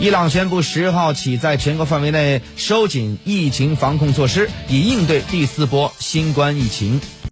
伊朗宣布十号起在全国范围内收紧疫情防控措施以应对第四波新冠疫情。